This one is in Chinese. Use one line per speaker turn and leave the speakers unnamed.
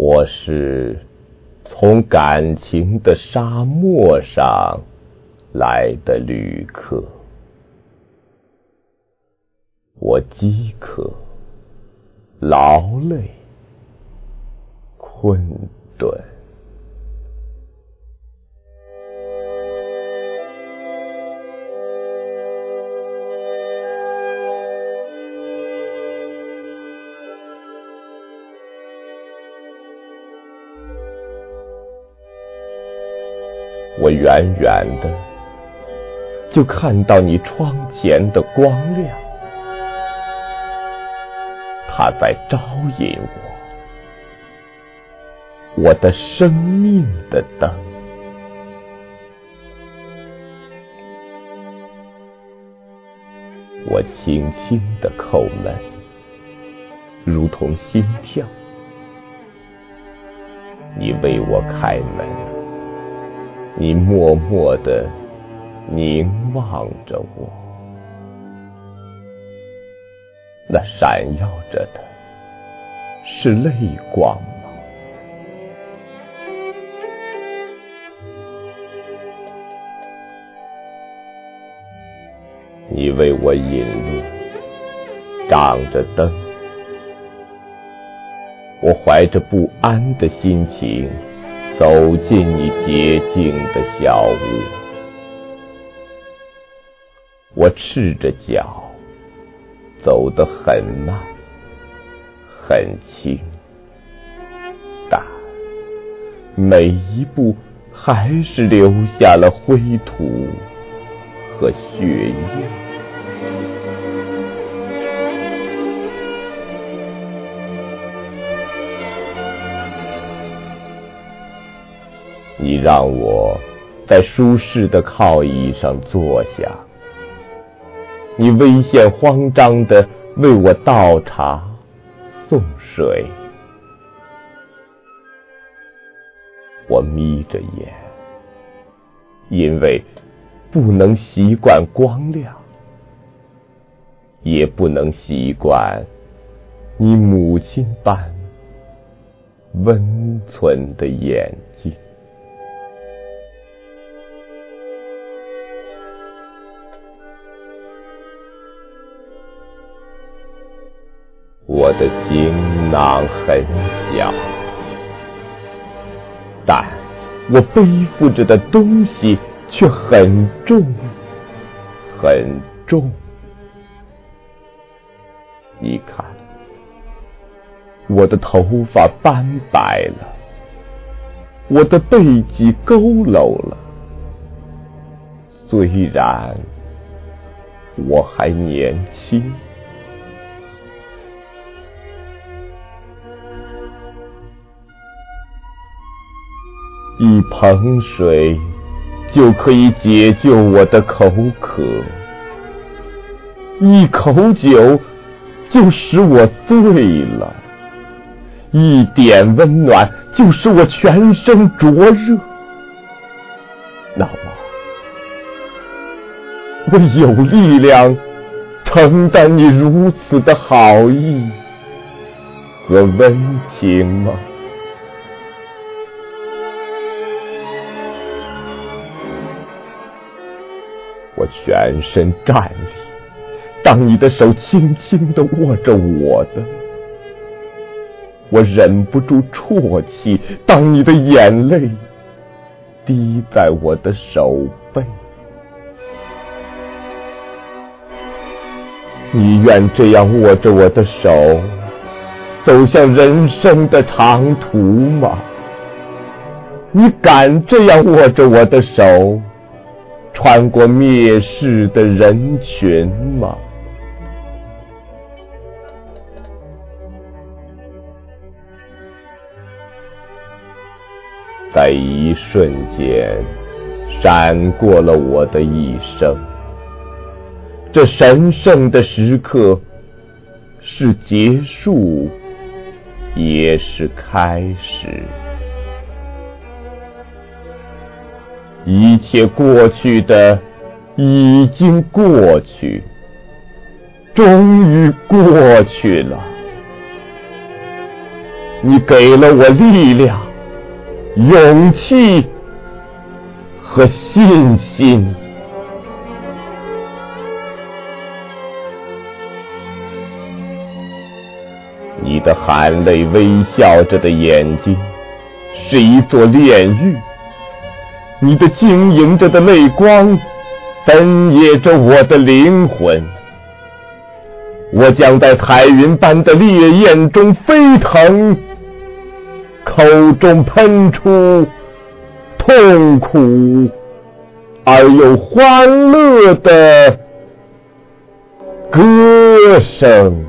我是从感情的沙漠上来的旅客，我饥渴、劳累、困顿。我远远的就看到你窗前的光亮，它在招引我，我的生命的灯。我轻轻的叩门，如同心跳，你为我开门。你默默的凝望着我，那闪耀着的是泪光吗？你为我引路，掌着灯，我怀着不安的心情。走进你洁净的小屋，我赤着脚，走得很慢，很轻，但每一步还是留下了灰土和血液。你让我在舒适的靠椅上坐下，你危险慌张的为我倒茶送水，我眯着眼，因为不能习惯光亮，也不能习惯你母亲般温存的眼我的行囊很小，但我背负着的东西却很重，很重。你看，我的头发斑白了，我的背脊佝偻了。虽然我还年轻。一盆水就可以解救我的口渴，一口酒就使我醉了，一点温暖就使我全身灼热。那么，我有力量承担你如此的好意和温情吗？我全身站立，当你的手轻轻的握着我的，我忍不住啜泣。当你的眼泪滴在我的手背，你愿这样握着我的手，走向人生的长途吗？你敢这样握着我的手？穿过灭世的人群吗？在一瞬间，闪过了我的一生。这神圣的时刻，是结束，也是开始。一切过去的已经过去，终于过去了。你给了我力量、勇气和信心。你的含泪微笑着的眼睛是一座炼狱，你的晶莹着的泪光分野着我的灵魂。我将在彩云般的烈焰中飞腾，口中喷出痛苦而又欢乐的歌声。